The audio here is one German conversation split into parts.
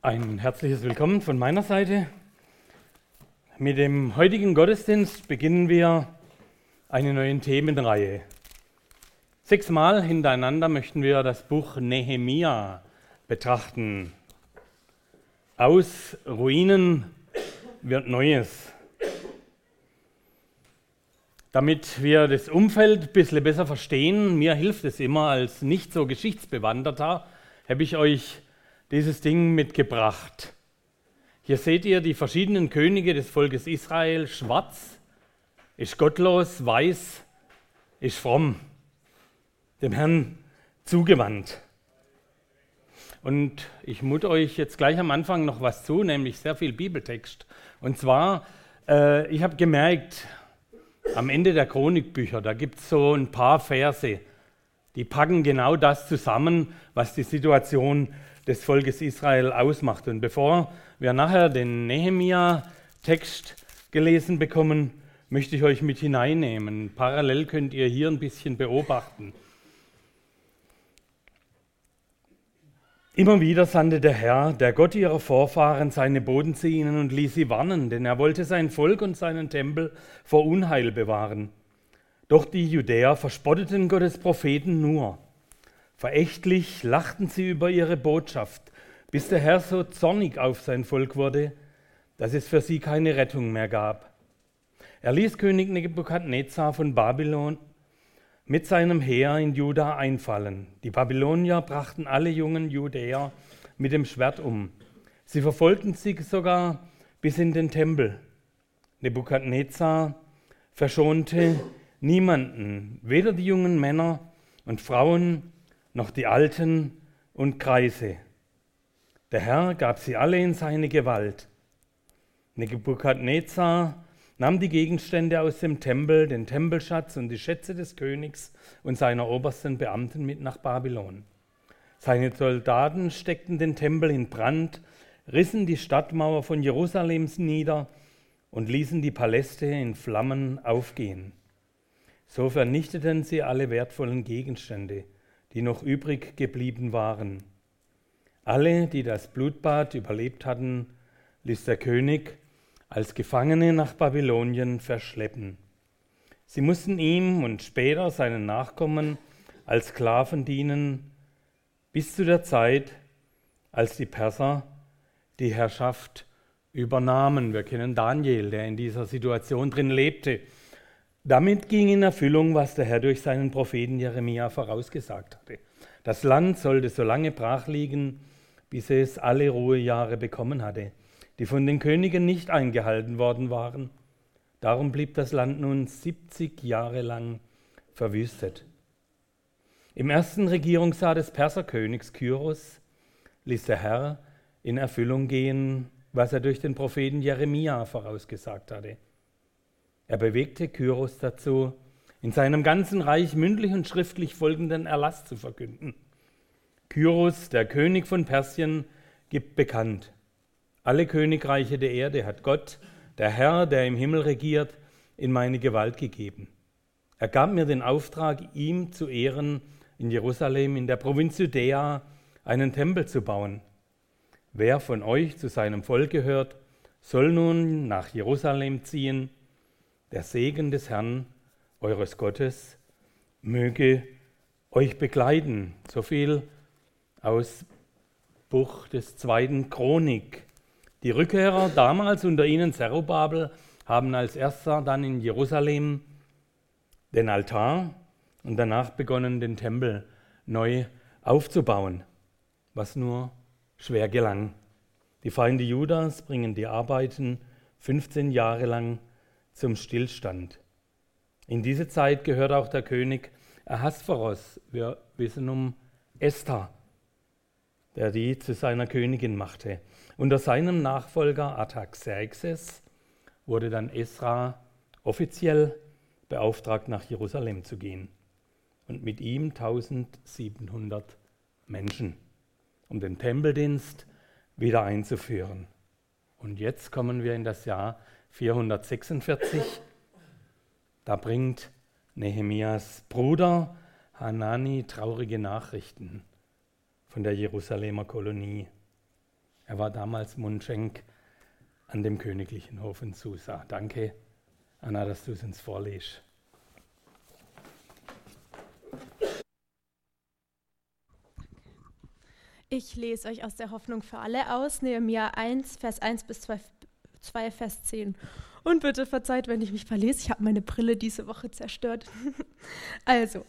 Ein herzliches Willkommen von meiner Seite. Mit dem heutigen Gottesdienst beginnen wir eine neue Themenreihe. Sechsmal hintereinander möchten wir das Buch Nehemia betrachten. Aus Ruinen wird Neues. Damit wir das Umfeld ein bisschen besser verstehen, mir hilft es immer als nicht so Geschichtsbewanderter, habe ich euch dieses Ding mitgebracht. Hier seht ihr die verschiedenen Könige des Volkes Israel. Schwarz ist gottlos, weiß ist fromm, dem Herrn zugewandt. Und ich mut euch jetzt gleich am Anfang noch was zu, nämlich sehr viel Bibeltext. Und zwar, äh, ich habe gemerkt, am Ende der Chronikbücher, da gibt es so ein paar Verse, die packen genau das zusammen, was die Situation des Volkes Israel ausmacht. Und bevor wir nachher den Nehemia-Text gelesen bekommen, möchte ich euch mit hineinnehmen. Parallel könnt ihr hier ein bisschen beobachten. Immer wieder sandte der Herr, der Gott ihrer Vorfahren, seine Boden zu ihnen und ließ sie warnen, denn er wollte sein Volk und seinen Tempel vor Unheil bewahren. Doch die Judäer verspotteten Gottes Propheten nur. Verächtlich lachten sie über ihre Botschaft, bis der Herr so zornig auf sein Volk wurde, dass es für sie keine Rettung mehr gab. Er ließ König Nebukadnezar von Babylon mit seinem Heer in Juda einfallen. Die Babylonier brachten alle jungen Judäer mit dem Schwert um. Sie verfolgten sie sogar bis in den Tempel. Nebukadnezar verschonte niemanden, weder die jungen Männer und Frauen noch die Alten und Kreise. Der Herr gab sie alle in seine Gewalt. Nebukadnezar nahm die Gegenstände aus dem Tempel, den Tempelschatz und die Schätze des Königs und seiner obersten Beamten mit nach Babylon. Seine Soldaten steckten den Tempel in Brand, rissen die Stadtmauer von Jerusalems nieder und ließen die Paläste in Flammen aufgehen. So vernichteten sie alle wertvollen Gegenstände, die noch übrig geblieben waren. Alle, die das Blutbad überlebt hatten, ließ der König als Gefangene nach Babylonien verschleppen. Sie mussten ihm und später seinen Nachkommen als Sklaven dienen, bis zu der Zeit, als die Perser die Herrschaft übernahmen. Wir kennen Daniel, der in dieser Situation drin lebte. Damit ging in Erfüllung, was der Herr durch seinen Propheten Jeremia vorausgesagt hatte. Das Land sollte so lange brach liegen, bis es alle Ruhejahre bekommen hatte die von den Königen nicht eingehalten worden waren. Darum blieb das Land nun 70 Jahre lang verwüstet. Im ersten Regierungsjahr des Perserkönigs Kyros ließ der Herr in Erfüllung gehen, was er durch den Propheten Jeremia vorausgesagt hatte. Er bewegte Kyros dazu, in seinem ganzen Reich mündlich und schriftlich folgenden Erlass zu verkünden. Kyros, der König von Persien, gibt bekannt, alle Königreiche der Erde hat Gott, der Herr, der im Himmel regiert, in meine Gewalt gegeben. Er gab mir den Auftrag, ihm zu ehren, in Jerusalem, in der Provinz Judäa, einen Tempel zu bauen. Wer von euch zu seinem Volk gehört, soll nun nach Jerusalem ziehen. Der Segen des Herrn, eures Gottes, möge euch begleiten. So viel aus Buch des zweiten Chronik. Die Rückkehrer damals unter ihnen Zerubabel haben als erster dann in Jerusalem den Altar und danach begonnen, den Tempel neu aufzubauen, was nur schwer gelang. Die Feinde Judas bringen die Arbeiten 15 Jahre lang zum Stillstand. In diese Zeit gehört auch der König Ahasveros. Wir wissen um Esther, der die zu seiner Königin machte. Unter seinem Nachfolger Artaxerxes wurde dann Esra offiziell beauftragt, nach Jerusalem zu gehen. Und mit ihm 1700 Menschen, um den Tempeldienst wieder einzuführen. Und jetzt kommen wir in das Jahr 446. Da bringt Nehemias Bruder Hanani traurige Nachrichten von der Jerusalemer Kolonie. Er war damals Mundschenk an dem königlichen Hof in Susa. Danke, Anna, dass du es uns vorliest. Ich lese euch aus der Hoffnung für alle aus, Nehemiah 1, Vers 1 bis 2, 2 Vers 10. Und bitte verzeiht, wenn ich mich verlese, ich habe meine Brille diese Woche zerstört. also,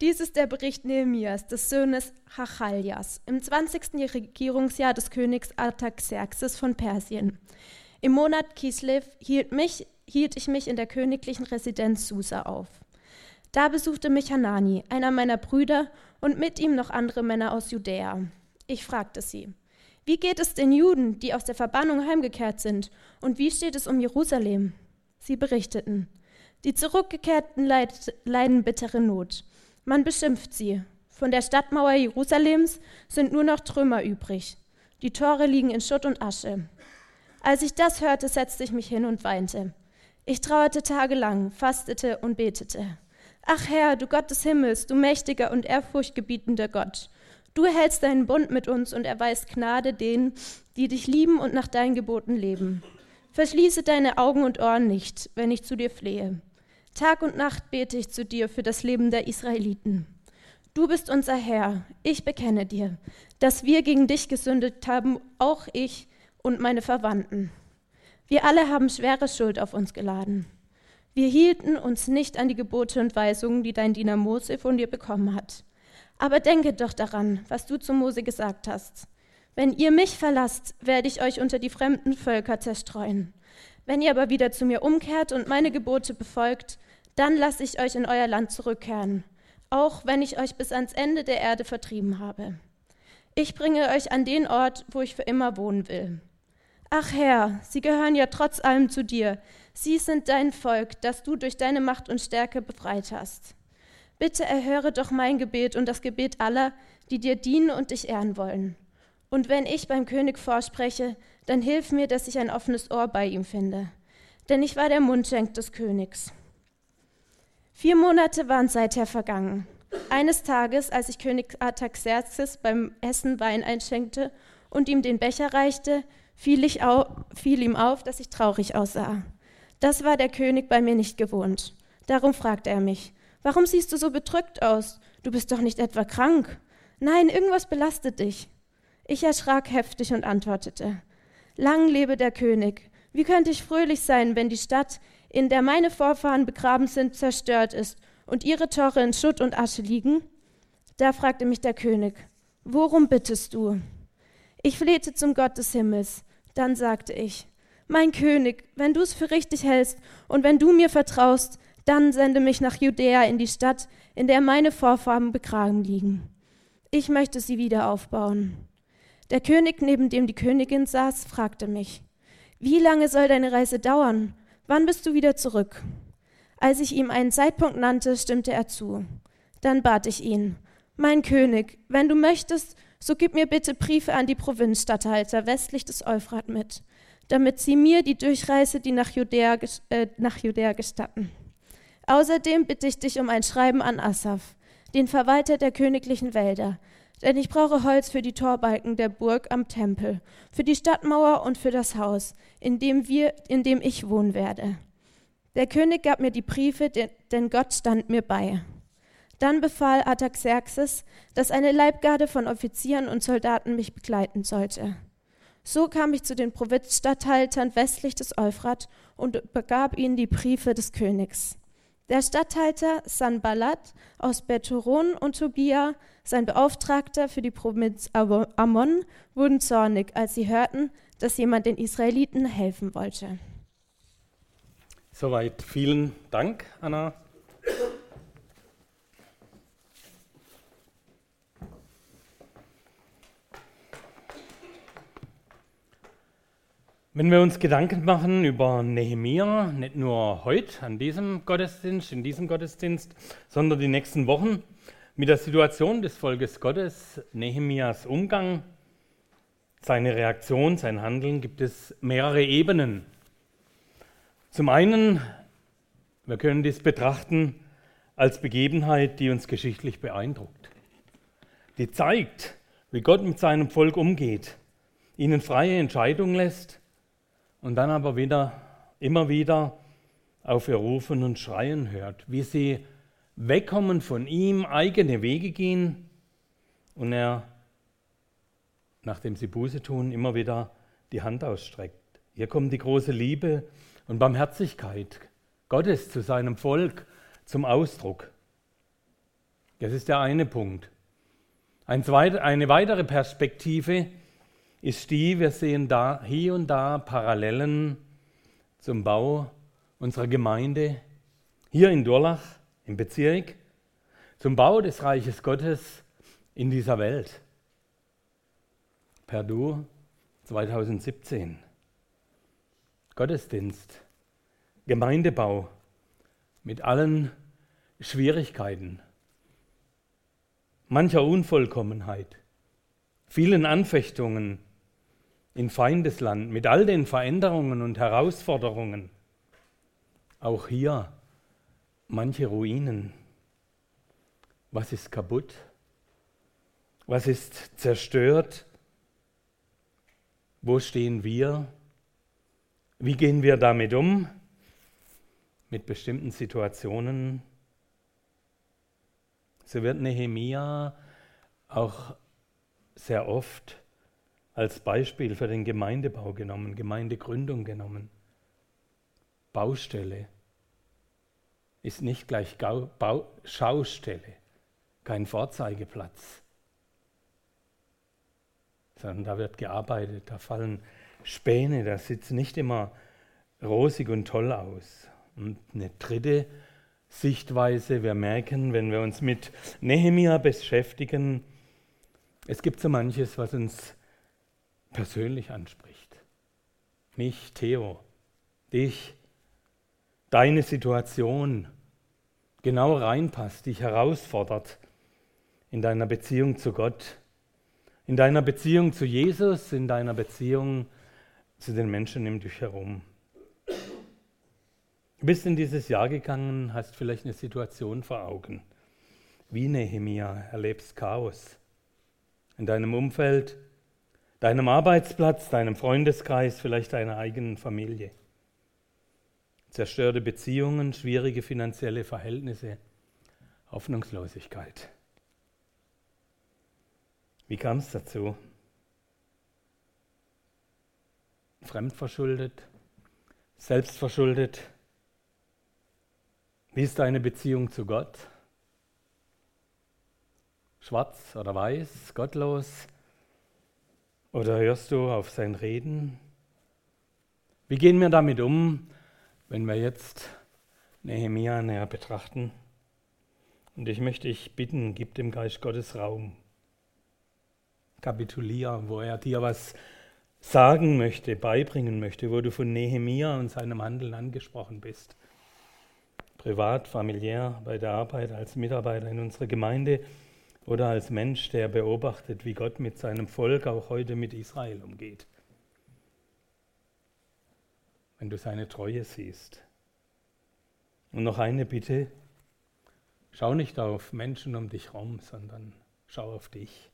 dies ist der Bericht Nehemias, des Sohnes Hachaljas, im 20. Regierungsjahr des Königs Artaxerxes von Persien. Im Monat Kislev hielt, mich, hielt ich mich in der königlichen Residenz Susa auf. Da besuchte mich Hanani, einer meiner Brüder, und mit ihm noch andere Männer aus Judäa. Ich fragte sie, wie geht es den Juden, die aus der Verbannung heimgekehrt sind, und wie steht es um Jerusalem? Sie berichteten, die Zurückgekehrten leiden bittere Not. Man beschimpft sie. Von der Stadtmauer Jerusalems sind nur noch Trümmer übrig. Die Tore liegen in Schutt und Asche. Als ich das hörte, setzte ich mich hin und weinte. Ich trauerte tagelang, fastete und betete. Ach Herr, du Gott des Himmels, du mächtiger und ehrfurchtgebietender Gott, Du hältst deinen Bund mit uns und erweist Gnade denen, die dich lieben und nach deinen Geboten leben. Verschließe deine Augen und Ohren nicht, wenn ich zu dir flehe. Tag und Nacht bete ich zu dir für das Leben der Israeliten. Du bist unser Herr, ich bekenne dir, dass wir gegen dich gesündigt haben, auch ich und meine Verwandten. Wir alle haben schwere Schuld auf uns geladen. Wir hielten uns nicht an die Gebote und Weisungen, die dein Diener Mose von dir bekommen hat. Aber denke doch daran, was du zu Mose gesagt hast. Wenn ihr mich verlasst, werde ich euch unter die fremden Völker zerstreuen. Wenn ihr aber wieder zu mir umkehrt und meine Gebote befolgt, dann lasse ich euch in euer Land zurückkehren, auch wenn ich euch bis ans Ende der Erde vertrieben habe. Ich bringe euch an den Ort, wo ich für immer wohnen will. Ach Herr, sie gehören ja trotz allem zu dir. Sie sind dein Volk, das du durch deine Macht und Stärke befreit hast. Bitte erhöre doch mein Gebet und das Gebet aller, die dir dienen und dich ehren wollen. Und wenn ich beim König vorspreche, dann hilf mir, dass ich ein offenes Ohr bei ihm finde. Denn ich war der Mundschenk des Königs. Vier Monate waren seither vergangen. Eines Tages, als ich König Artaxerxes beim Essen Wein einschenkte und ihm den Becher reichte, fiel, auf, fiel ihm auf, dass ich traurig aussah. Das war der König bei mir nicht gewohnt. Darum fragte er mich, Warum siehst du so bedrückt aus? Du bist doch nicht etwa krank. Nein, irgendwas belastet dich. Ich erschrak heftig und antwortete, Lang lebe der König. Wie könnte ich fröhlich sein, wenn die Stadt, in der meine Vorfahren begraben sind, zerstört ist und ihre Tore in Schutt und Asche liegen? Da fragte mich der König, Worum bittest du? Ich flehte zum Gott des Himmels. Dann sagte ich, Mein König, wenn du es für richtig hältst und wenn du mir vertraust, dann sende mich nach Judäa in die Stadt, in der meine Vorfahren begraben liegen. Ich möchte sie wieder aufbauen. Der König, neben dem die Königin saß, fragte mich, wie lange soll deine Reise dauern? Wann bist du wieder zurück? Als ich ihm einen Zeitpunkt nannte, stimmte er zu. Dann bat ich ihn, mein König, wenn du möchtest, so gib mir bitte Briefe an die Provinzstatthalter westlich des Euphrat mit, damit sie mir die Durchreise, die nach Judäa, äh, nach Judäa gestatten. Außerdem bitte ich dich um ein Schreiben an Asaf, den Verwalter der königlichen Wälder, denn ich brauche Holz für die Torbalken der Burg am Tempel, für die Stadtmauer und für das Haus, in dem, wir, in dem ich wohnen werde. Der König gab mir die Briefe, denn Gott stand mir bei. Dann befahl Artaxerxes, dass eine Leibgarde von Offizieren und Soldaten mich begleiten sollte. So kam ich zu den Provinzstatthaltern westlich des Euphrat und übergab ihnen die Briefe des Königs. Der Statthalter Sanballat aus Bethoron und Tobia, sein Beauftragter für die Provinz Ammon, wurden zornig, als sie hörten, dass jemand den Israeliten helfen wollte. Soweit vielen Dank, Anna. Wenn wir uns Gedanken machen über Nehemia, nicht nur heute an diesem Gottesdienst, in diesem Gottesdienst, sondern die nächsten Wochen mit der Situation des Volkes Gottes, Nehemias Umgang, seine Reaktion, sein Handeln, gibt es mehrere Ebenen. Zum einen, wir können dies betrachten als Begebenheit, die uns geschichtlich beeindruckt, die zeigt, wie Gott mit seinem Volk umgeht ihnen freie Entscheidung lässt und dann aber wieder, immer wieder auf ihr Rufen und Schreien hört, wie sie wegkommen von ihm, eigene Wege gehen und er, nachdem sie Buße tun, immer wieder die Hand ausstreckt. Hier kommt die große Liebe und Barmherzigkeit Gottes zu seinem Volk zum Ausdruck. Das ist der eine Punkt. Eine weitere Perspektive ist die, wir sehen da hier und da Parallelen zum Bau unserer Gemeinde hier in Durlach im Bezirk, zum Bau des Reiches Gottes in dieser Welt. Perdu 2017. Gottesdienst, Gemeindebau mit allen Schwierigkeiten, mancher Unvollkommenheit, vielen Anfechtungen in Feindesland, mit all den Veränderungen und Herausforderungen. Auch hier manche Ruinen. Was ist kaputt? Was ist zerstört? Wo stehen wir? Wie gehen wir damit um? Mit bestimmten Situationen. So wird Nehemia auch sehr oft als Beispiel für den Gemeindebau genommen, Gemeindegründung genommen. Baustelle ist nicht gleich Gau Bau Schaustelle, kein Vorzeigeplatz, sondern da wird gearbeitet, da fallen Späne, das sieht nicht immer rosig und toll aus. Und eine dritte Sichtweise, wir merken, wenn wir uns mit Nehemia beschäftigen, es gibt so manches, was uns persönlich anspricht. Mich, Theo, dich, deine Situation genau reinpasst, dich herausfordert in deiner Beziehung zu Gott, in deiner Beziehung zu Jesus, in deiner Beziehung zu den Menschen um dich herum. Du bist in dieses Jahr gegangen, hast vielleicht eine Situation vor Augen. Wie Nehemia erlebst Chaos in deinem Umfeld, deinem Arbeitsplatz, deinem Freundeskreis, vielleicht deiner eigenen Familie. Zerstörte Beziehungen, schwierige finanzielle Verhältnisse, Hoffnungslosigkeit. Wie kam es dazu? Fremdverschuldet, selbstverschuldet? Wie ist deine Beziehung zu Gott? Schwarz oder weiß, gottlos? Oder hörst du auf sein Reden? Wie gehen wir damit um, wenn wir jetzt Nehemia näher betrachten? Und ich möchte dich bitten, gib dem Geist Gottes Raum. Kapitulier, wo er dir was sagen möchte, beibringen möchte, wo du von Nehemia und seinem Handeln angesprochen bist. Privat, familiär, bei der Arbeit, als Mitarbeiter in unserer Gemeinde oder als Mensch, der beobachtet, wie Gott mit seinem Volk auch heute mit Israel umgeht. Wenn du seine Treue siehst. Und noch eine Bitte, schau nicht auf Menschen um dich herum, sondern schau auf dich.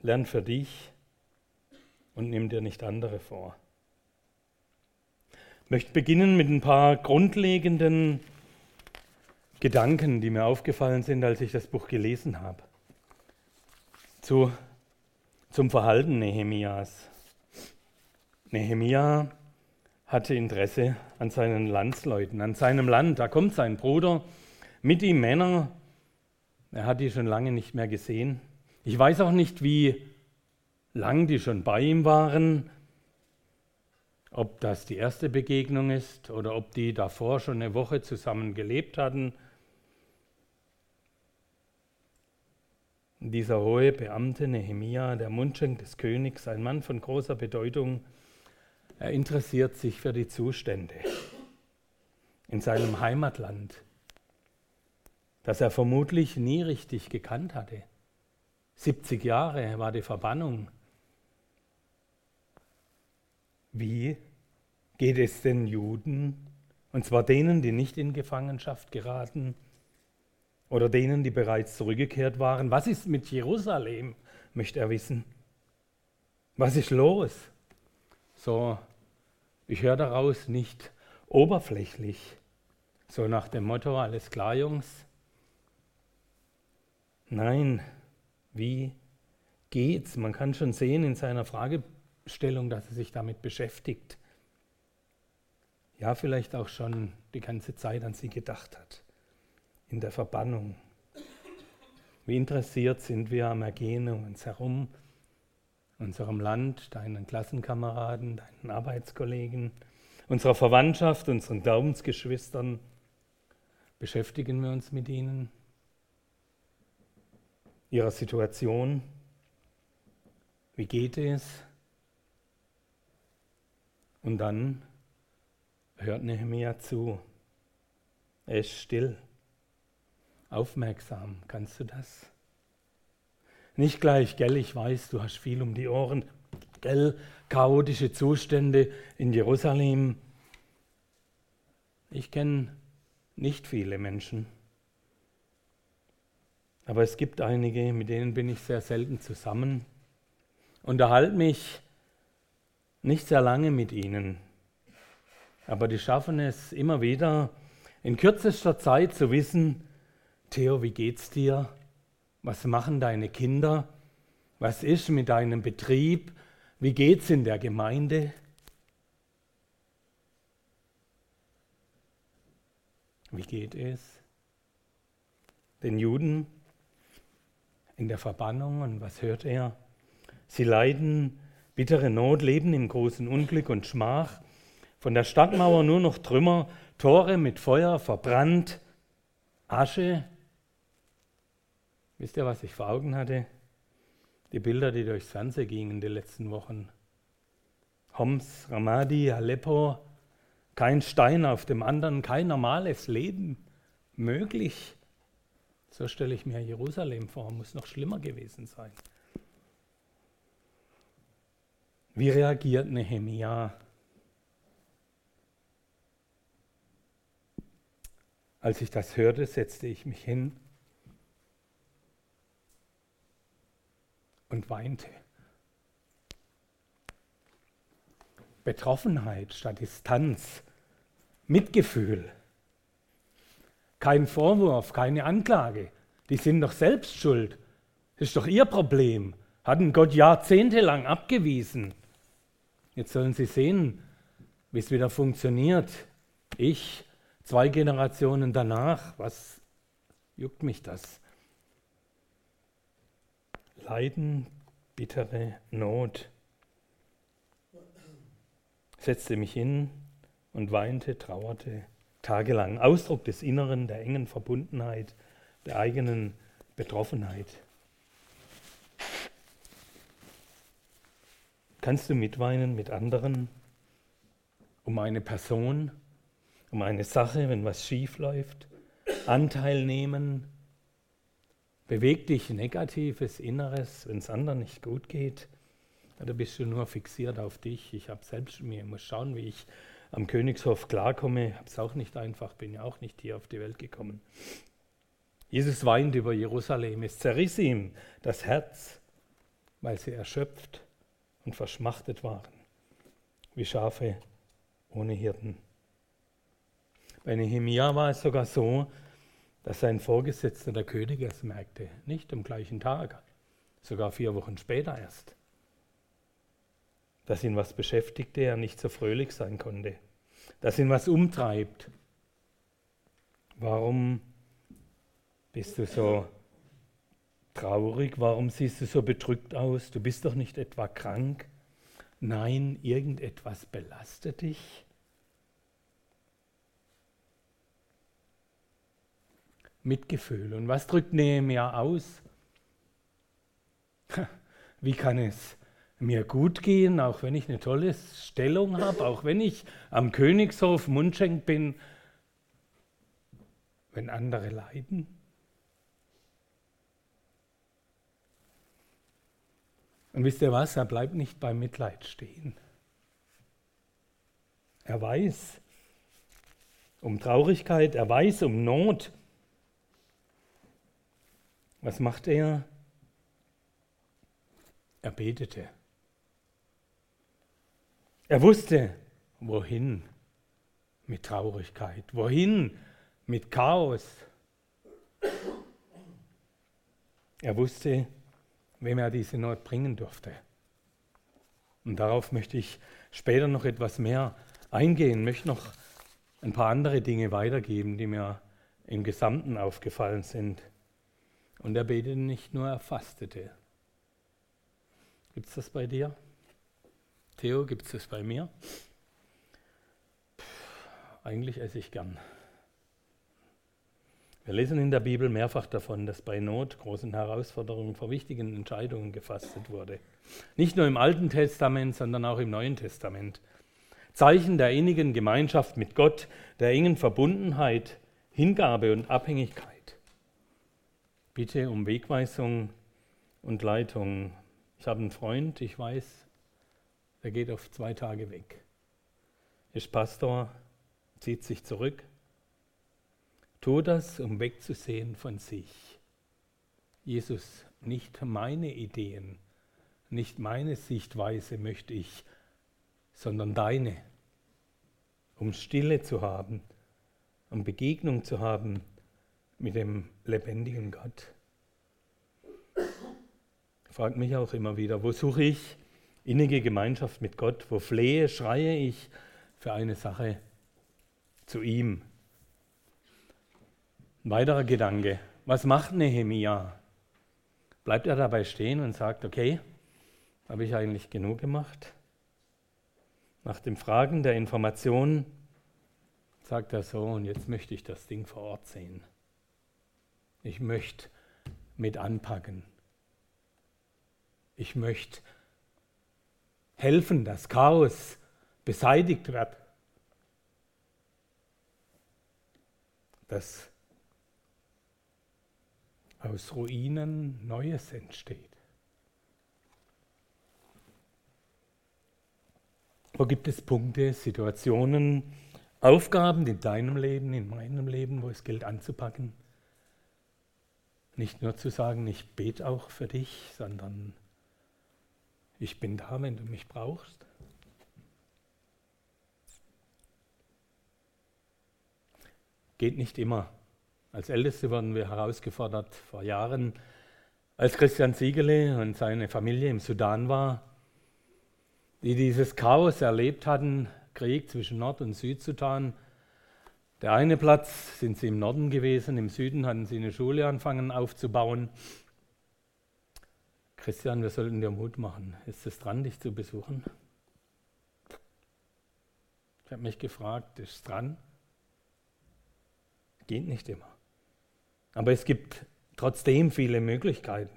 Lern für dich und nimm dir nicht andere vor. Ich möchte beginnen mit ein paar grundlegenden Gedanken, die mir aufgefallen sind, als ich das Buch gelesen habe. Zu, zum Verhalten Nehemias. Nehemia hatte Interesse an seinen Landsleuten, an seinem Land. Da kommt sein Bruder, mit ihm Männer. Er hat die schon lange nicht mehr gesehen. Ich weiß auch nicht, wie lang die schon bei ihm waren, ob das die erste Begegnung ist oder ob die davor schon eine Woche zusammen gelebt hatten. Dieser hohe Beamte Nehemia, der Mundschenk des Königs, ein Mann von großer Bedeutung, er interessiert sich für die Zustände in seinem Heimatland, das er vermutlich nie richtig gekannt hatte. 70 Jahre war die Verbannung. Wie geht es den Juden, und zwar denen, die nicht in Gefangenschaft geraten, oder denen, die bereits zurückgekehrt waren. Was ist mit Jerusalem, möchte er wissen. Was ist los? So, ich höre daraus nicht oberflächlich, so nach dem Motto, alles klar, Jungs. Nein, wie geht's? Man kann schon sehen in seiner Fragestellung, dass er sich damit beschäftigt. Ja, vielleicht auch schon die ganze Zeit an sie gedacht hat, in der Verbannung. Wie interessiert sind wir am Ergehen um uns herum, unserem Land, deinen Klassenkameraden, deinen Arbeitskollegen, unserer Verwandtschaft, unseren Glaubensgeschwistern. Beschäftigen wir uns mit ihnen, ihrer Situation. Wie geht es? Und dann hört Nehemiah zu. Er ist still, aufmerksam. Kannst du das? Nicht gleich, gell, ich weiß, du hast viel um die Ohren, gell, chaotische Zustände in Jerusalem. Ich kenne nicht viele Menschen, aber es gibt einige, mit denen bin ich sehr selten zusammen, unterhalte mich nicht sehr lange mit ihnen, aber die schaffen es immer wieder, in kürzester Zeit zu wissen, Theo, wie geht's dir? Was machen deine Kinder? Was ist mit deinem Betrieb? Wie geht's in der Gemeinde? Wie geht es den Juden in der Verbannung und was hört er? Sie leiden bittere Not, leben im großen Unglück und Schmach. Von der Stadtmauer nur noch Trümmer, Tore mit Feuer verbrannt, Asche Wisst ihr, was ich vor Augen hatte? Die Bilder, die durchs Fernsehen gingen die letzten Wochen. Homs, Ramadi, Aleppo, kein Stein auf dem anderen, kein normales Leben möglich. So stelle ich mir Jerusalem vor, muss noch schlimmer gewesen sein. Wie reagiert Nehemia? Als ich das hörte, setzte ich mich hin und weinte. Betroffenheit statt Distanz, Mitgefühl. Kein Vorwurf, keine Anklage. Die sind doch selbst schuld. Das ist doch ihr Problem. Hatten Gott jahrzehntelang abgewiesen. Jetzt sollen sie sehen, wie es wieder funktioniert. Ich, zwei Generationen danach, was juckt mich das? Leiden, bittere Not. Setzte mich hin und weinte, trauerte tagelang. Ausdruck des Inneren, der engen Verbundenheit, der eigenen Betroffenheit. Kannst du mitweinen mit anderen um eine Person, um eine Sache, wenn was schief läuft? Anteil nehmen Bewegt dich negatives Inneres, wenn es anderen nicht gut geht? Oder bist du nur fixiert auf dich? Ich habe selbst mir, muss schauen, wie ich am Königshof klarkomme. Habe es auch nicht einfach, bin ja auch nicht hier auf die Welt gekommen. Jesus weint über Jerusalem. Es zerriss ihm das Herz, weil sie erschöpft und verschmachtet waren, wie Schafe ohne Hirten. Bei Nehemia war es sogar so, dass sein Vorgesetzter der König es merkte, nicht am gleichen Tag, sogar vier Wochen später erst, dass ihn was beschäftigte, er nicht so fröhlich sein konnte, dass ihn was umtreibt. Warum bist du so traurig? Warum siehst du so bedrückt aus? Du bist doch nicht etwa krank? Nein, irgendetwas belastet dich. Mitgefühl. Und was drückt Nehemiah aus? Wie kann es mir gut gehen, auch wenn ich eine tolle Stellung habe, auch wenn ich am Königshof Mundschenk bin, wenn andere leiden? Und wisst ihr was? Er bleibt nicht beim Mitleid stehen. Er weiß um Traurigkeit, er weiß um Not. Was macht er? Er betete. Er wusste, wohin mit Traurigkeit, wohin mit Chaos. Er wusste, wem er diese Not bringen durfte. Und darauf möchte ich später noch etwas mehr eingehen, möchte noch ein paar andere Dinge weitergeben, die mir im Gesamten aufgefallen sind. Und er betete nicht nur, er fastete. Gibt es das bei dir? Theo, gibt es das bei mir? Puh, eigentlich esse ich gern. Wir lesen in der Bibel mehrfach davon, dass bei Not, großen Herausforderungen vor wichtigen Entscheidungen gefastet wurde. Nicht nur im Alten Testament, sondern auch im Neuen Testament. Zeichen der innigen Gemeinschaft mit Gott, der engen Verbundenheit, Hingabe und Abhängigkeit. Bitte um Wegweisung und Leitung. Ich habe einen Freund, ich weiß, der geht auf zwei Tage weg. Ist Pastor, zieht sich zurück Tu das, um wegzusehen von sich. Jesus, nicht meine Ideen, nicht meine Sichtweise möchte ich, sondern deine, um Stille zu haben, um Begegnung zu haben mit dem lebendigen Gott. Fragt mich auch immer wieder, wo suche ich innige Gemeinschaft mit Gott, wo flehe, schreie ich für eine Sache zu ihm, ein weiterer Gedanke. Was macht Nehemia? Bleibt er dabei stehen und sagt, okay, habe ich eigentlich genug gemacht? Nach dem Fragen der Informationen sagt er so, und jetzt möchte ich das Ding vor Ort sehen. Ich möchte mit anpacken. Ich möchte helfen, dass Chaos beseitigt wird. Das aus Ruinen Neues entsteht. Wo gibt es Punkte, Situationen, Aufgaben in deinem Leben, in meinem Leben, wo es gilt anzupacken? Nicht nur zu sagen, ich bete auch für dich, sondern ich bin da, wenn du mich brauchst. Geht nicht immer. Als Älteste wurden wir herausgefordert vor Jahren, als Christian Siegele und seine Familie im Sudan war, die dieses Chaos erlebt hatten, Krieg zwischen Nord- und Südsudan. Der eine Platz sind sie im Norden gewesen, im Süden hatten sie eine Schule angefangen aufzubauen. Christian, wir sollten dir Mut machen. Ist es dran, dich zu besuchen? Ich habe mich gefragt, ist es dran? Geht nicht immer. Aber es gibt trotzdem viele Möglichkeiten.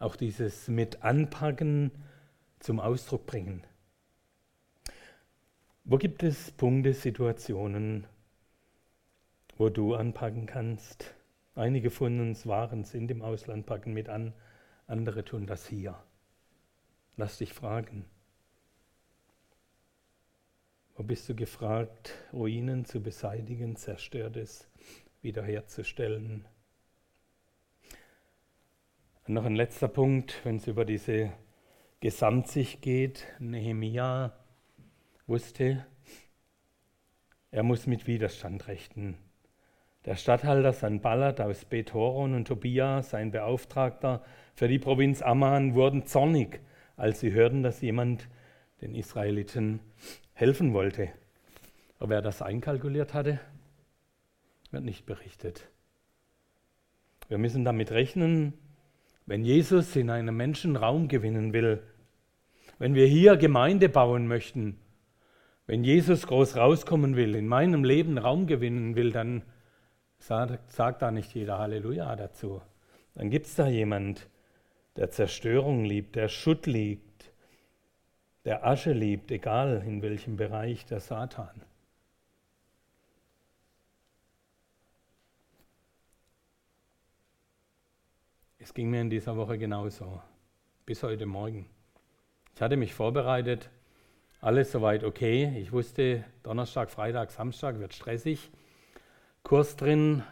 Auch dieses mit Anpacken zum Ausdruck bringen. Wo gibt es Punkte, Situationen, wo du anpacken kannst? Einige von uns waren, sind im Ausland, packen mit an, andere tun das hier. Lass dich fragen. Wo bist du gefragt, Ruinen zu beseitigen, Zerstörtes wiederherzustellen. Und noch ein letzter Punkt, wenn es über diese Gesamtsicht geht. Nehemia wusste, er muss mit Widerstand rechnen. Der Statthalter Sanballat aus Bethoron und Tobia, sein Beauftragter für die Provinz Amman, wurden zornig, als sie hörten, dass jemand den Israeliten helfen wollte. Ob er das einkalkuliert hatte? wird nicht berichtet. Wir müssen damit rechnen, wenn Jesus in einem Menschen Raum gewinnen will, wenn wir hier Gemeinde bauen möchten, wenn Jesus groß rauskommen will, in meinem Leben Raum gewinnen will, dann sagt, sagt da nicht jeder Halleluja dazu. Dann gibt es da jemand, der Zerstörung liebt, der Schutt liebt, der Asche liebt, egal in welchem Bereich der Satan. Es ging mir in dieser Woche genauso, bis heute Morgen. Ich hatte mich vorbereitet, alles soweit okay. Ich wusste, Donnerstag, Freitag, Samstag wird stressig. Kurs drin,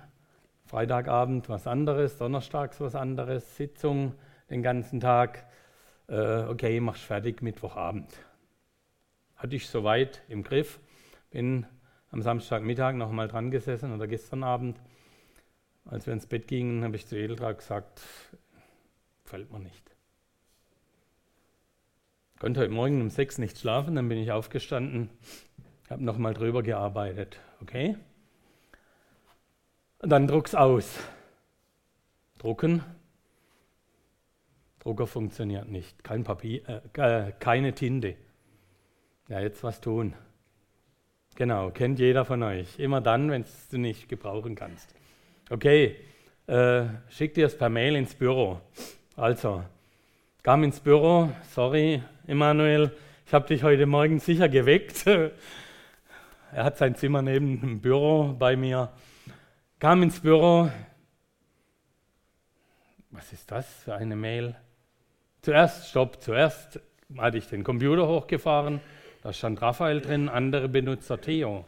Freitagabend was anderes, Donnerstags was anderes, Sitzung den ganzen Tag. Äh, okay, mach's fertig, Mittwochabend. hatte ich soweit im Griff. Bin am Samstagmittag noch mal dran gesessen oder gestern Abend. Als wir ins Bett gingen, habe ich zu Edeltra gesagt, fällt mir nicht. Ich konnte heute Morgen um sechs nicht schlafen, dann bin ich aufgestanden, habe noch mal drüber gearbeitet. Okay? Und dann druck's aus. Drucken. Drucker funktioniert nicht. Kein Papier, äh, keine Tinte. Ja, jetzt was tun. Genau, kennt jeder von euch. Immer dann, wenn du nicht gebrauchen kannst. Okay, äh, schick dir es per Mail ins Büro. Also, kam ins Büro. Sorry, Emanuel, ich habe dich heute Morgen sicher geweckt. er hat sein Zimmer neben dem Büro bei mir. Kam ins Büro. Was ist das für eine Mail? Zuerst, stopp, zuerst hatte ich den Computer hochgefahren. Da stand Raphael drin, andere Benutzer Theo.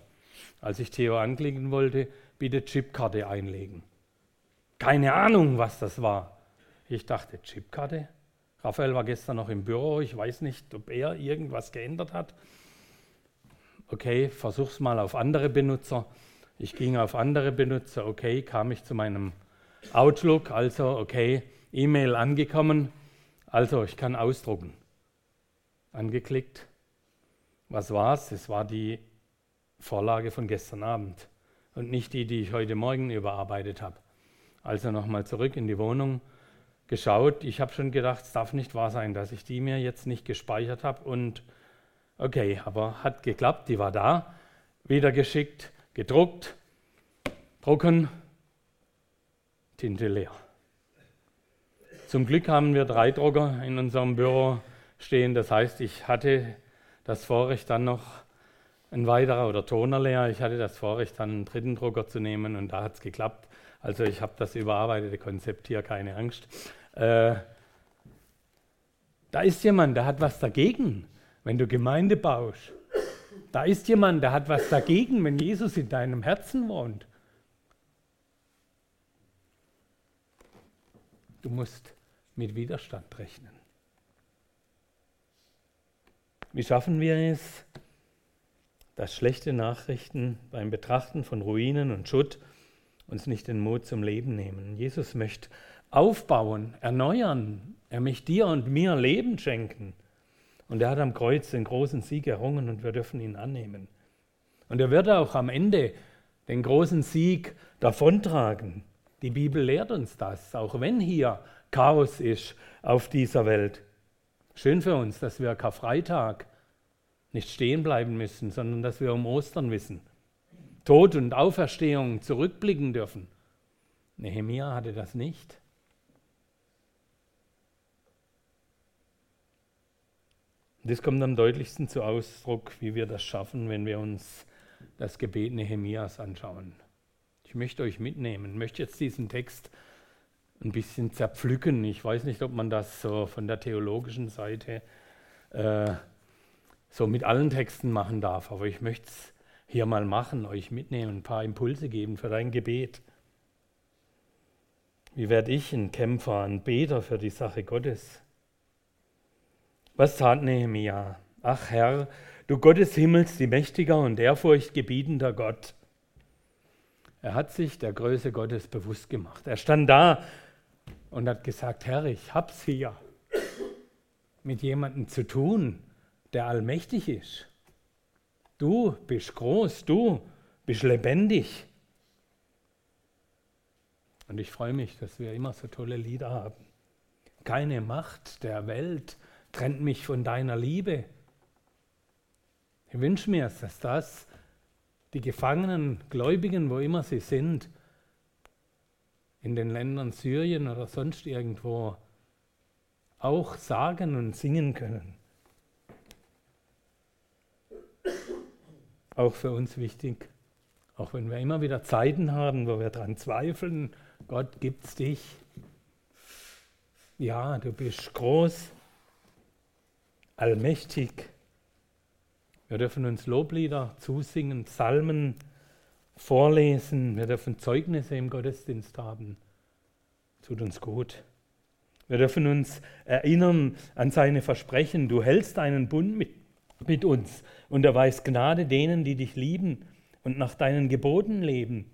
Als ich Theo anklicken wollte, bitte Chipkarte einlegen. Keine Ahnung, was das war. Ich dachte, Chipkarte? Raphael war gestern noch im Büro. Ich weiß nicht, ob er irgendwas geändert hat. Okay, versuch's mal auf andere Benutzer. Ich ging auf andere Benutzer, okay, kam ich zu meinem Outlook, also okay, E-Mail angekommen, also ich kann ausdrucken. Angeklickt. Was war's? Es war die Vorlage von gestern Abend und nicht die, die ich heute Morgen überarbeitet habe. Also nochmal zurück in die Wohnung geschaut. Ich habe schon gedacht, es darf nicht wahr sein, dass ich die mir jetzt nicht gespeichert habe. Und okay, aber hat geklappt, die war da. Wieder geschickt gedruckt, drucken, Tinte leer. Zum Glück haben wir drei Drucker in unserem Büro stehen. Das heißt, ich hatte das Vorrecht dann noch ein weiterer oder Toner leer. Ich hatte das Vorrecht dann einen dritten Drucker zu nehmen und da hat es geklappt. Also ich habe das überarbeitete Konzept hier, keine Angst. Äh, da ist jemand, der hat was dagegen, wenn du Gemeinde baust. Da ist jemand, der hat was dagegen, wenn Jesus in deinem Herzen wohnt. Du musst mit Widerstand rechnen. Wie schaffen wir es, dass schlechte Nachrichten beim Betrachten von Ruinen und Schutt uns nicht den Mut zum Leben nehmen? Jesus möchte aufbauen, erneuern. Er möchte dir und mir Leben schenken. Und er hat am Kreuz den großen Sieg errungen und wir dürfen ihn annehmen. Und er wird auch am Ende den großen Sieg davontragen. Die Bibel lehrt uns das, auch wenn hier Chaos ist auf dieser Welt. Schön für uns, dass wir Karfreitag nicht stehen bleiben müssen, sondern dass wir um Ostern wissen. Tod und Auferstehung zurückblicken dürfen. Nehemia hatte das nicht. Das kommt am deutlichsten zu Ausdruck, wie wir das schaffen, wenn wir uns das Gebet Nehemias anschauen. Ich möchte euch mitnehmen, möchte jetzt diesen Text ein bisschen zerpflücken. Ich weiß nicht, ob man das so von der theologischen Seite äh, so mit allen Texten machen darf, aber ich möchte es hier mal machen, euch mitnehmen, ein paar Impulse geben für dein Gebet. Wie werde ich ein Kämpfer, ein Beter für die Sache Gottes? Was tat Nehemia? Ach Herr, du Gott des Himmels, die mächtiger und ehrfurchtgebietender Gott. Er hat sich der Größe Gottes bewusst gemacht. Er stand da und hat gesagt, Herr, ich hab's hier mit jemandem zu tun, der allmächtig ist. Du bist groß, du bist lebendig. Und ich freue mich, dass wir immer so tolle Lieder haben. Keine Macht der Welt trennt mich von deiner Liebe. Ich wünsche mir, dass das die gefangenen Gläubigen, wo immer sie sind, in den Ländern Syrien oder sonst irgendwo, auch sagen und singen können. Auch für uns wichtig, auch wenn wir immer wieder Zeiten haben, wo wir daran zweifeln, Gott gibt's dich. Ja, du bist groß, allmächtig. Wir dürfen uns Loblieder zusingen, Psalmen vorlesen. Wir dürfen Zeugnisse im Gottesdienst haben. Tut uns gut. Wir dürfen uns erinnern an seine Versprechen. Du hältst einen Bund mit, mit uns und erweist Gnade denen, die dich lieben und nach deinen Geboten leben.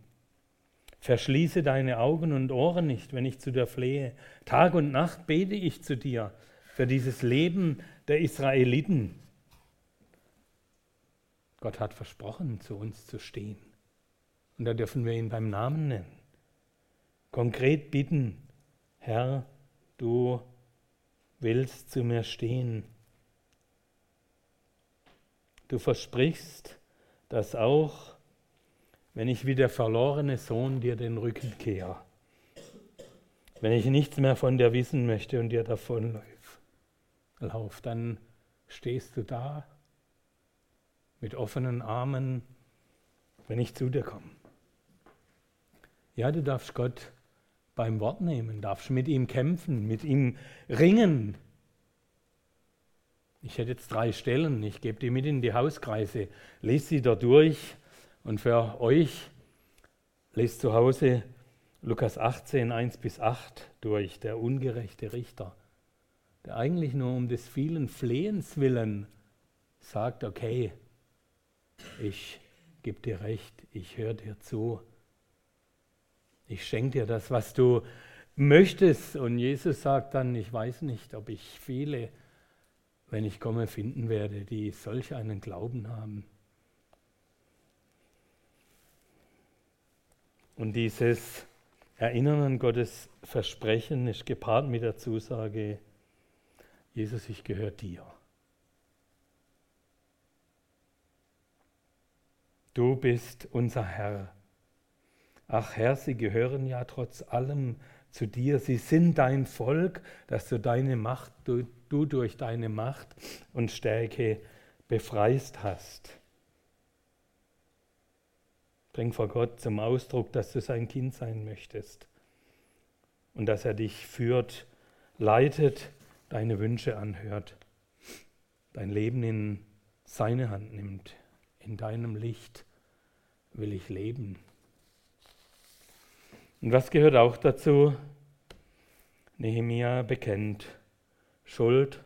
Verschließe deine Augen und Ohren nicht, wenn ich zu dir flehe. Tag und Nacht bete ich zu dir für dieses Leben der Israeliten. Gott hat versprochen, zu uns zu stehen. Und da dürfen wir ihn beim Namen nennen. Konkret bitten, Herr, du willst zu mir stehen. Du versprichst, dass auch, wenn ich wie der verlorene Sohn dir den Rücken kehre, wenn ich nichts mehr von dir wissen möchte und dir davonläufe, lauf, dann stehst du da mit offenen Armen, wenn ich zu dir komme. Ja, du darfst Gott beim Wort nehmen, darfst mit ihm kämpfen, mit ihm ringen. Ich hätte jetzt drei Stellen, ich gebe die mit in die Hauskreise, lest sie da durch und für euch lest zu Hause Lukas 18, 1 bis 8 durch, der ungerechte Richter, der eigentlich nur um des vielen Flehens willen sagt, okay, ich gebe dir recht, ich höre dir zu, ich schenke dir das, was du möchtest. Und Jesus sagt dann, ich weiß nicht, ob ich viele, wenn ich komme, finden werde, die solch einen Glauben haben. Und dieses Erinnern an Gottes Versprechen ist gepaart mit der Zusage, Jesus, ich gehöre dir. Du bist unser Herr. Ach Herr, sie gehören ja trotz allem zu dir. Sie sind dein Volk, dass du deine Macht, du, du durch deine Macht und Stärke befreist hast. Bring vor Gott zum Ausdruck, dass du sein Kind sein möchtest und dass er dich führt, leitet, deine Wünsche anhört, dein Leben in seine Hand nimmt. In deinem Licht will ich leben. Und was gehört auch dazu? Nehemia bekennt Schuld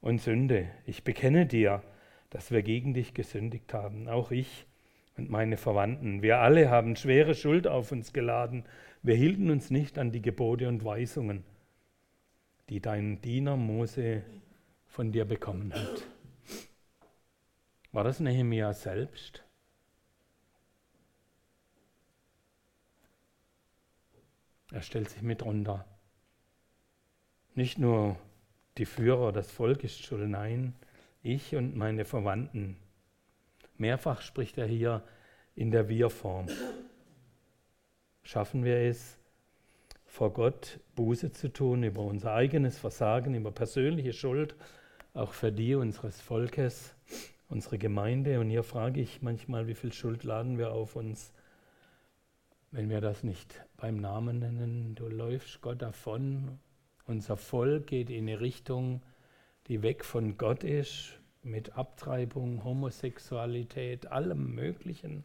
und Sünde. Ich bekenne dir, dass wir gegen dich gesündigt haben, auch ich und meine Verwandten. Wir alle haben schwere Schuld auf uns geladen. Wir hielten uns nicht an die Gebote und Weisungen, die dein Diener Mose von dir bekommen hat. War das Nehemia selbst? Er stellt sich mit runter. Nicht nur die Führer, das Volk ist schuld, nein, ich und meine Verwandten. Mehrfach spricht er hier in der Wir-Form. Schaffen wir es, vor Gott Buße zu tun über unser eigenes Versagen, über persönliche Schuld, auch für die unseres Volkes, unsere Gemeinde. Und hier frage ich manchmal, wie viel Schuld laden wir auf uns, wenn wir das nicht beim Namen nennen, du läufst Gott davon, unser Volk geht in eine Richtung, die weg von Gott ist, mit Abtreibung, Homosexualität, allem Möglichen.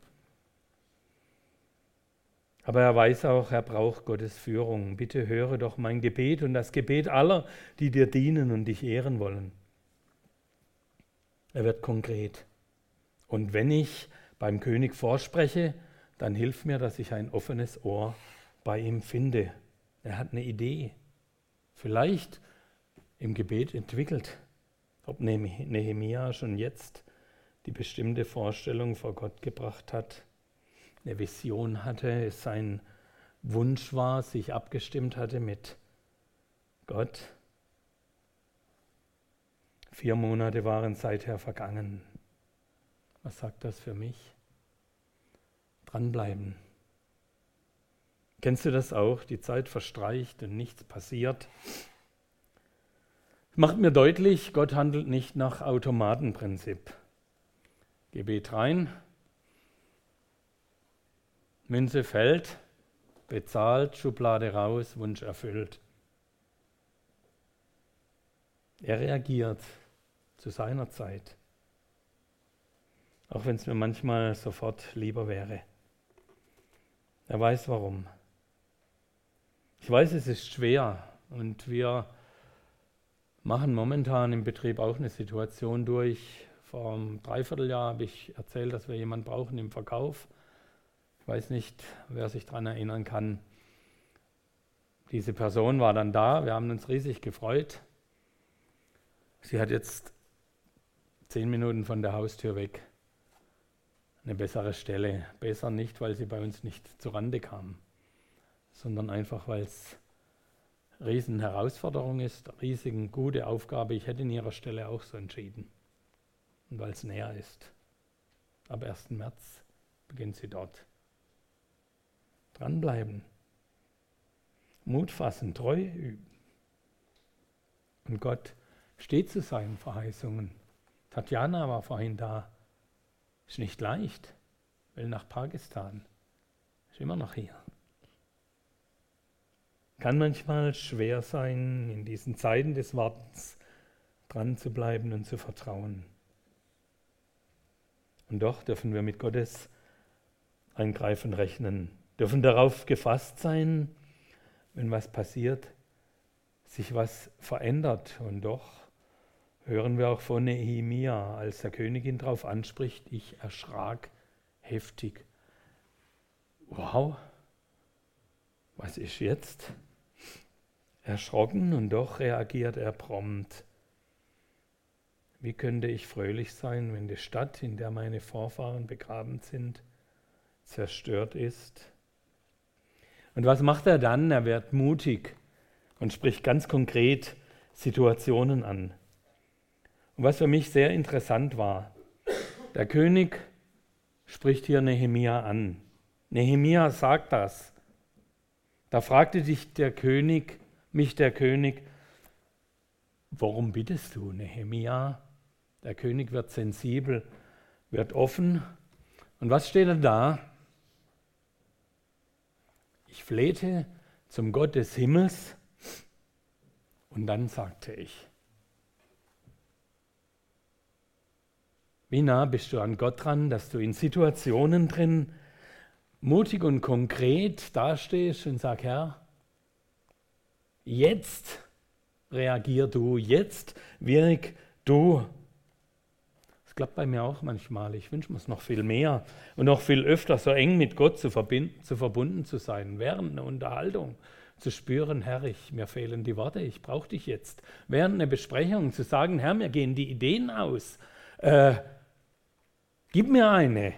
Aber er weiß auch, er braucht Gottes Führung. Bitte höre doch mein Gebet und das Gebet aller, die dir dienen und dich ehren wollen. Er wird konkret. Und wenn ich beim König vorspreche, dann hilf mir, dass ich ein offenes Ohr bei ihm finde. Er hat eine Idee, vielleicht im Gebet entwickelt, ob Nehemia schon jetzt die bestimmte Vorstellung vor Gott gebracht hat, eine Vision hatte, es sein Wunsch war, sich abgestimmt hatte mit Gott. Vier Monate waren seither vergangen. Was sagt das für mich? Dranbleiben. Kennst du das auch? Die Zeit verstreicht und nichts passiert. Macht mir deutlich, Gott handelt nicht nach Automatenprinzip. Gebet rein, Münze fällt, bezahlt, Schublade raus, Wunsch erfüllt. Er reagiert zu seiner Zeit, auch wenn es mir manchmal sofort lieber wäre. Er weiß warum. Ich weiß, es ist schwer und wir machen momentan im Betrieb auch eine Situation durch Vor einem Dreivierteljahr habe ich erzählt, dass wir jemanden brauchen im Verkauf. Weiß nicht, wer sich daran erinnern kann. Diese Person war dann da, wir haben uns riesig gefreut. Sie hat jetzt zehn Minuten von der Haustür weg eine bessere Stelle. Besser nicht, weil sie bei uns nicht zurande kam, sondern einfach, weil es riesen Herausforderung ist, riesig gute Aufgabe. Ich hätte in ihrer Stelle auch so entschieden. Und weil es näher ist. Ab 1. März beginnt sie dort. Dranbleiben. Mut fassen, Treue üben. Und Gott steht zu seinen Verheißungen. Tatjana war vorhin da. Ist nicht leicht. Will nach Pakistan. Ist immer noch hier. Kann manchmal schwer sein, in diesen Zeiten des Wartens dran zu bleiben und zu vertrauen. Und doch dürfen wir mit Gottes Eingreifen rechnen, dürfen darauf gefasst sein, wenn was passiert, sich was verändert. Und doch hören wir auch von Nehemia, als der Königin darauf anspricht, ich erschrak heftig. Wow, was ist jetzt? Erschrocken und doch reagiert er prompt. Wie könnte ich fröhlich sein, wenn die Stadt, in der meine Vorfahren begraben sind, zerstört ist? Und was macht er dann? Er wird mutig und spricht ganz konkret Situationen an. Und was für mich sehr interessant war, der König spricht hier Nehemia an. Nehemia sagt das. Da fragte dich der König, mich der König, warum bittest du, Nehemia? Der König wird sensibel, wird offen. Und was steht denn da? Ich flehte zum Gott des Himmels und dann sagte ich, wie nah bist du an Gott dran, dass du in Situationen drin mutig und konkret dastehst und sagst, Herr, jetzt reagier du, jetzt wirk du. Klappt bei mir auch manchmal. Ich wünsche mir es noch viel mehr und noch viel öfter so eng mit Gott zu, zu verbunden zu sein, während einer Unterhaltung zu spüren, Herr, ich, mir fehlen die Worte, ich brauche dich jetzt. Während einer Besprechung zu sagen, Herr, mir gehen die Ideen aus. Äh, gib mir eine.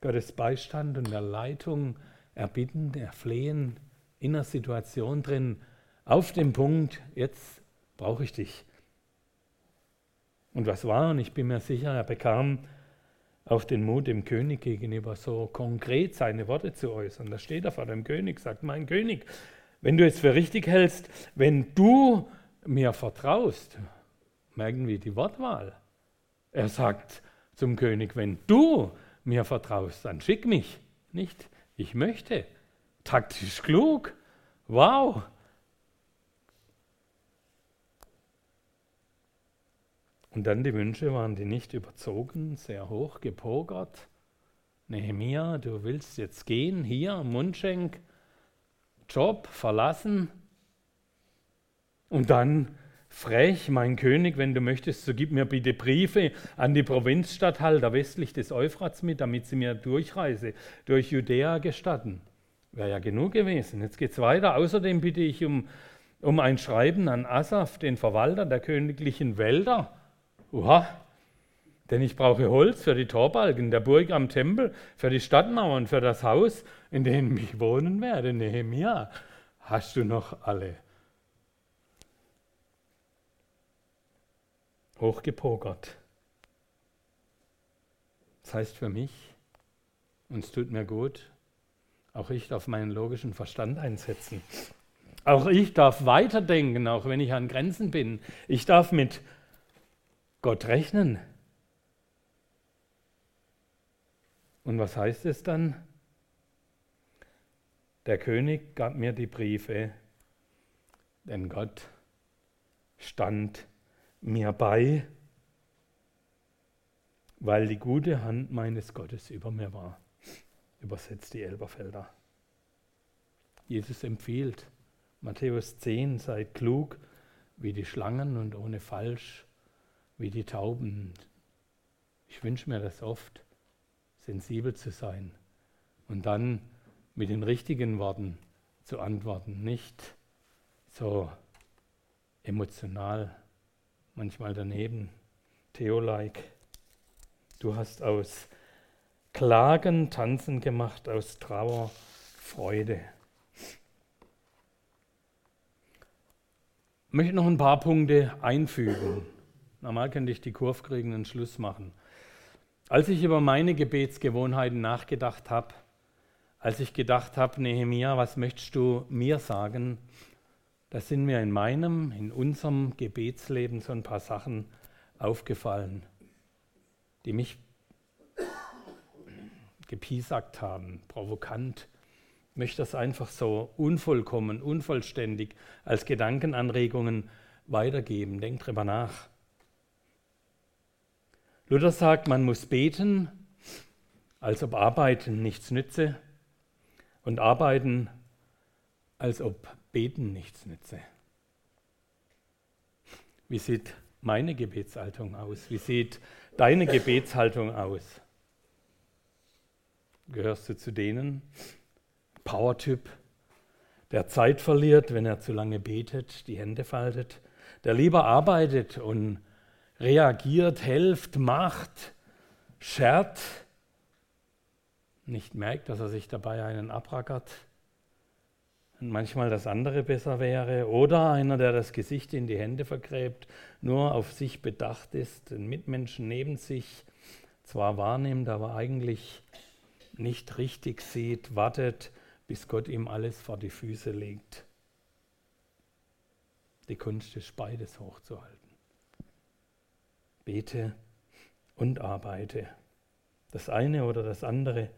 Gottes Beistand und der Leitung erbitten, erflehen, in einer Situation drin, auf dem Punkt, jetzt brauche ich dich. Und was war? Und ich bin mir sicher, er bekam auch den Mut, dem König gegenüber so konkret seine Worte zu äußern. Da steht er vor dem König, sagt, mein König, wenn du es für richtig hältst, wenn du mir vertraust, merken wir die Wortwahl. Er sagt zum König, wenn du mir vertraust, dann schick mich. Nicht, ich möchte. Taktisch klug. Wow. Und dann die Wünsche waren die nicht überzogen, sehr hoch gepokert. Nehemia, du willst jetzt gehen, hier, Mundschenk, Job verlassen. Und dann Frech, mein König, wenn du möchtest, so gib mir bitte Briefe an die Provinzstatthalter westlich des Euphrats mit, damit sie mir Durchreise durch Judäa gestatten. Wäre ja genug gewesen. Jetzt geht es weiter. Außerdem bitte ich um, um ein Schreiben an Asaf, den Verwalter der königlichen Wälder. Uha, denn ich brauche Holz für die Torbalken der Burg am Tempel, für die Stadtmauern, für das Haus, in dem ich wohnen werde. Nehemia, hast du noch alle? hochgepokert. Das heißt für mich, und es tut mir gut, auch ich darf meinen logischen Verstand einsetzen. Auch ich darf weiterdenken, auch wenn ich an Grenzen bin. Ich darf mit Gott rechnen. Und was heißt es dann? Der König gab mir die Briefe, denn Gott stand mir bei, weil die gute Hand meines Gottes über mir war. Übersetzt die Elberfelder. Jesus empfiehlt, Matthäus 10, seid klug wie die Schlangen und ohne Falsch wie die Tauben. Ich wünsche mir das oft, sensibel zu sein und dann mit den richtigen Worten zu antworten, nicht so emotional, manchmal daneben. Theo-like, du hast aus Klagen Tanzen gemacht, aus Trauer Freude. Ich möchte noch ein paar Punkte einfügen. Normal könnte ich die Kurve kriegen und Schluss machen. Als ich über meine Gebetsgewohnheiten nachgedacht habe, als ich gedacht habe, Nehemia, was möchtest du mir sagen? Da sind mir in meinem, in unserem Gebetsleben so ein paar Sachen aufgefallen, die mich gepiesackt haben, provokant. Ich möchte das einfach so unvollkommen, unvollständig als Gedankenanregungen weitergeben. Denk drüber nach. Luther sagt, man muss beten, als ob Arbeiten nichts nütze und arbeiten, als ob beten nichts nütze. Wie sieht meine Gebetshaltung aus? Wie sieht deine Gebetshaltung aus? Gehörst du zu denen? Powertyp, der Zeit verliert, wenn er zu lange betet, die Hände faltet, der lieber arbeitet und reagiert, helft, macht, schert, nicht merkt, dass er sich dabei einen abrackert und manchmal das andere besser wäre, oder einer, der das Gesicht in die Hände vergräbt, nur auf sich bedacht ist, den Mitmenschen neben sich zwar wahrnimmt, aber eigentlich nicht richtig sieht, wartet, bis Gott ihm alles vor die Füße legt. Die Kunst ist beides hochzuhalten. Bete und arbeite. Das eine oder das andere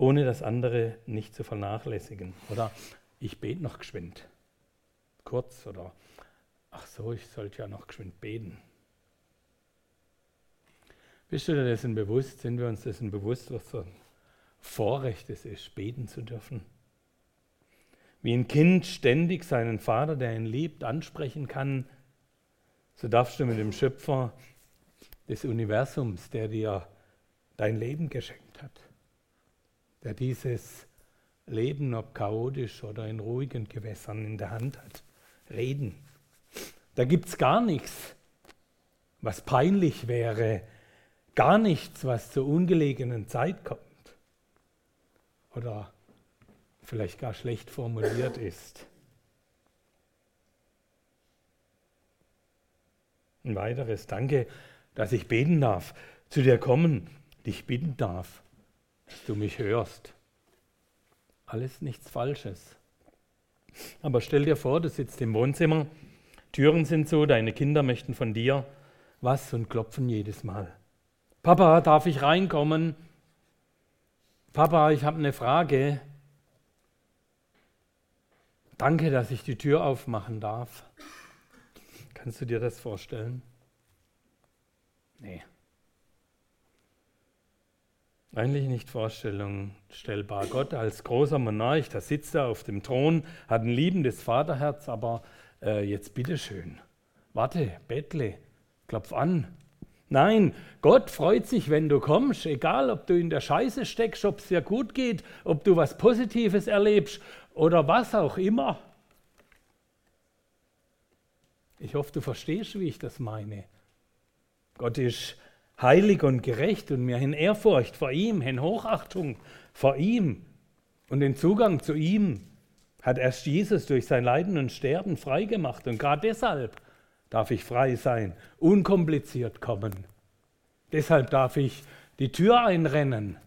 ohne das andere nicht zu vernachlässigen. Oder ich bete noch geschwind, kurz, oder ach so, ich sollte ja noch geschwind beten. Bist du dir dessen bewusst? Sind wir uns dessen bewusst, was für ein Vorrecht es ist, beten zu dürfen? Wie ein Kind ständig seinen Vater, der ihn liebt, ansprechen kann, so darfst du mit dem Schöpfer des Universums, der dir dein Leben geschenkt hat, der dieses Leben, ob chaotisch oder in ruhigen Gewässern in der Hand hat. Reden. Da gibt es gar nichts, was peinlich wäre, gar nichts, was zur ungelegenen Zeit kommt oder vielleicht gar schlecht formuliert ist. Ein weiteres Danke, dass ich beten darf, zu dir kommen, dich bitten darf dass du mich hörst. Alles nichts Falsches. Aber stell dir vor, du sitzt im Wohnzimmer, Türen sind so, deine Kinder möchten von dir was und klopfen jedes Mal. Papa, darf ich reinkommen? Papa, ich habe eine Frage. Danke, dass ich die Tür aufmachen darf. Kannst du dir das vorstellen? Nee. Eigentlich nicht vorstellbar. Gott als großer Monarch, da sitzt er auf dem Thron, hat ein liebendes Vaterherz, aber äh, jetzt bitteschön, warte, bettle, klopf an. Nein, Gott freut sich, wenn du kommst, egal ob du in der Scheiße steckst, ob es dir gut geht, ob du was Positives erlebst oder was auch immer. Ich hoffe, du verstehst, wie ich das meine. Gott ist heilig und gerecht und mir in Ehrfurcht vor ihm, in Hochachtung vor ihm und den Zugang zu ihm hat erst Jesus durch sein Leiden und Sterben freigemacht. Und gerade deshalb darf ich frei sein, unkompliziert kommen. Deshalb darf ich die Tür einrennen.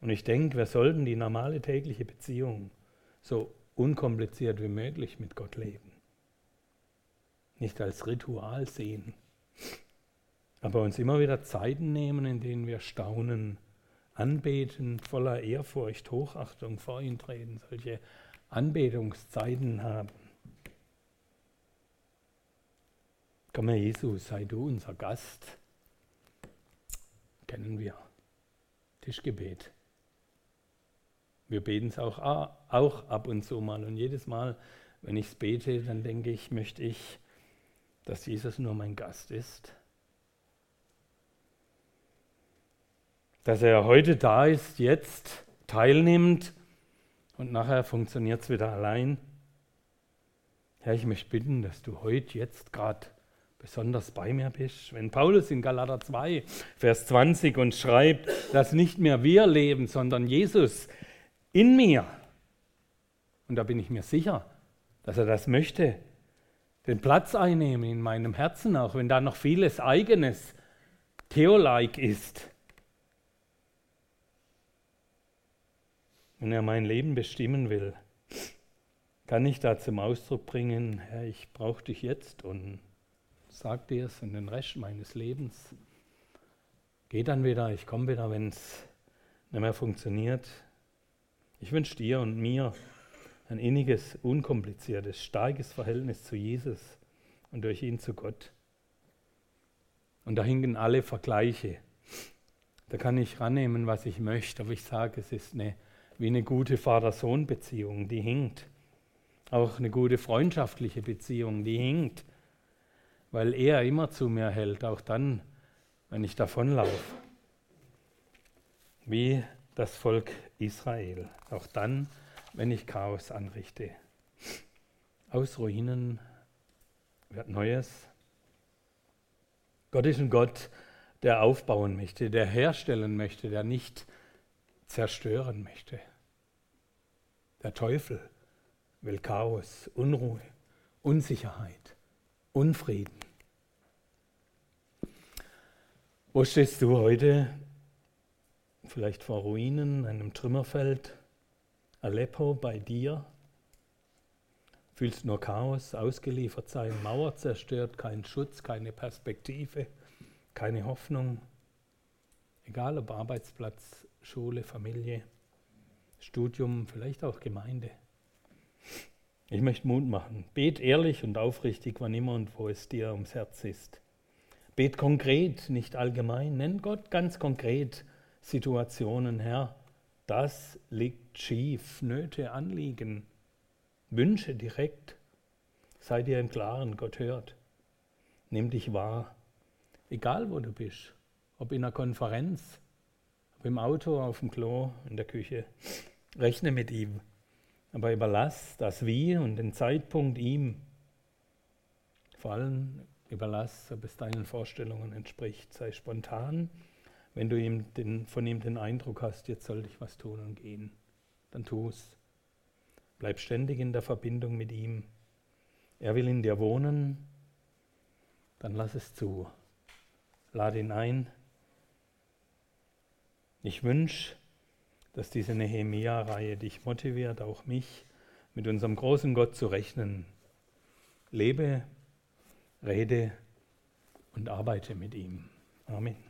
Und ich denke, wir sollten die normale tägliche Beziehung so unkompliziert wie möglich mit Gott leben. Nicht als Ritual sehen, aber uns immer wieder Zeiten nehmen, in denen wir staunen, anbeten, voller Ehrfurcht, Hochachtung vor ihn treten, solche Anbetungszeiten haben. Komm, Herr Jesus, sei du unser Gast. Kennen wir. Tischgebet. Wir beten es auch, auch ab und zu mal. Und jedes Mal, wenn ich es bete, dann denke ich, möchte ich, dass Jesus nur mein Gast ist. Dass er heute da ist, jetzt teilnimmt und nachher funktioniert es wieder allein. Herr, ich möchte bitten, dass du heute, jetzt gerade besonders bei mir bist. Wenn Paulus in Galater 2, Vers 20 uns schreibt, dass nicht mehr wir leben, sondern Jesus in mir. Und da bin ich mir sicher, dass er das möchte, den Platz einnehmen in meinem Herzen, auch wenn da noch vieles eigenes Theolike ist. Wenn er mein Leben bestimmen will, kann ich da zum Ausdruck bringen, Herr, ich brauche dich jetzt und sag dir es und den Rest meines Lebens. Geh dann wieder, ich komme wieder, wenn es nicht mehr funktioniert. Ich wünsche dir und mir ein inniges, unkompliziertes, starkes Verhältnis zu Jesus und durch ihn zu Gott. Und da hingen alle Vergleiche. Da kann ich rannehmen, was ich möchte, aber ich sage, es ist eine, wie eine gute Vater-Sohn-Beziehung, die hinkt. Auch eine gute freundschaftliche Beziehung, die hinkt weil er immer zu mir hält, auch dann, wenn ich davonlaufe. Wie das Volk Israel, auch dann, ich Chaos anrichte. Aus Ruinen wird Neues. Gott ist ein Gott, der aufbauen möchte, der herstellen möchte, der nicht zerstören möchte. Der Teufel will Chaos, Unruhe, Unsicherheit. Unfrieden. Wo stehst du heute? Vielleicht vor Ruinen, einem Trümmerfeld, Aleppo bei dir? Fühlst nur Chaos, ausgeliefert sein, Mauer zerstört, kein Schutz, keine Perspektive, keine Hoffnung. Egal ob Arbeitsplatz, Schule, Familie, Studium, vielleicht auch Gemeinde. Ich möchte Mut machen. Bet ehrlich und aufrichtig, wann immer und wo es dir ums Herz ist. Bet konkret, nicht allgemein. Nenn Gott ganz konkret Situationen, Herr. Das liegt schief, Nöte, Anliegen, Wünsche direkt. Sei dir im Klaren, Gott hört. Nimm dich wahr, egal wo du bist, ob in einer Konferenz, ob im Auto, auf dem Klo, in der Küche. Rechne mit ihm. Aber überlass das Wie und den Zeitpunkt ihm. Vor allem überlass, ob es deinen Vorstellungen entspricht. Sei spontan. Wenn du ihm den, von ihm den Eindruck hast, jetzt sollte ich was tun und gehen, dann tu es. Bleib ständig in der Verbindung mit ihm. Er will in dir wohnen, dann lass es zu. Lade ihn ein. Ich wünsche, dass diese Nehemia-Reihe dich motiviert, auch mich, mit unserem großen Gott zu rechnen. Lebe, rede und arbeite mit ihm. Amen.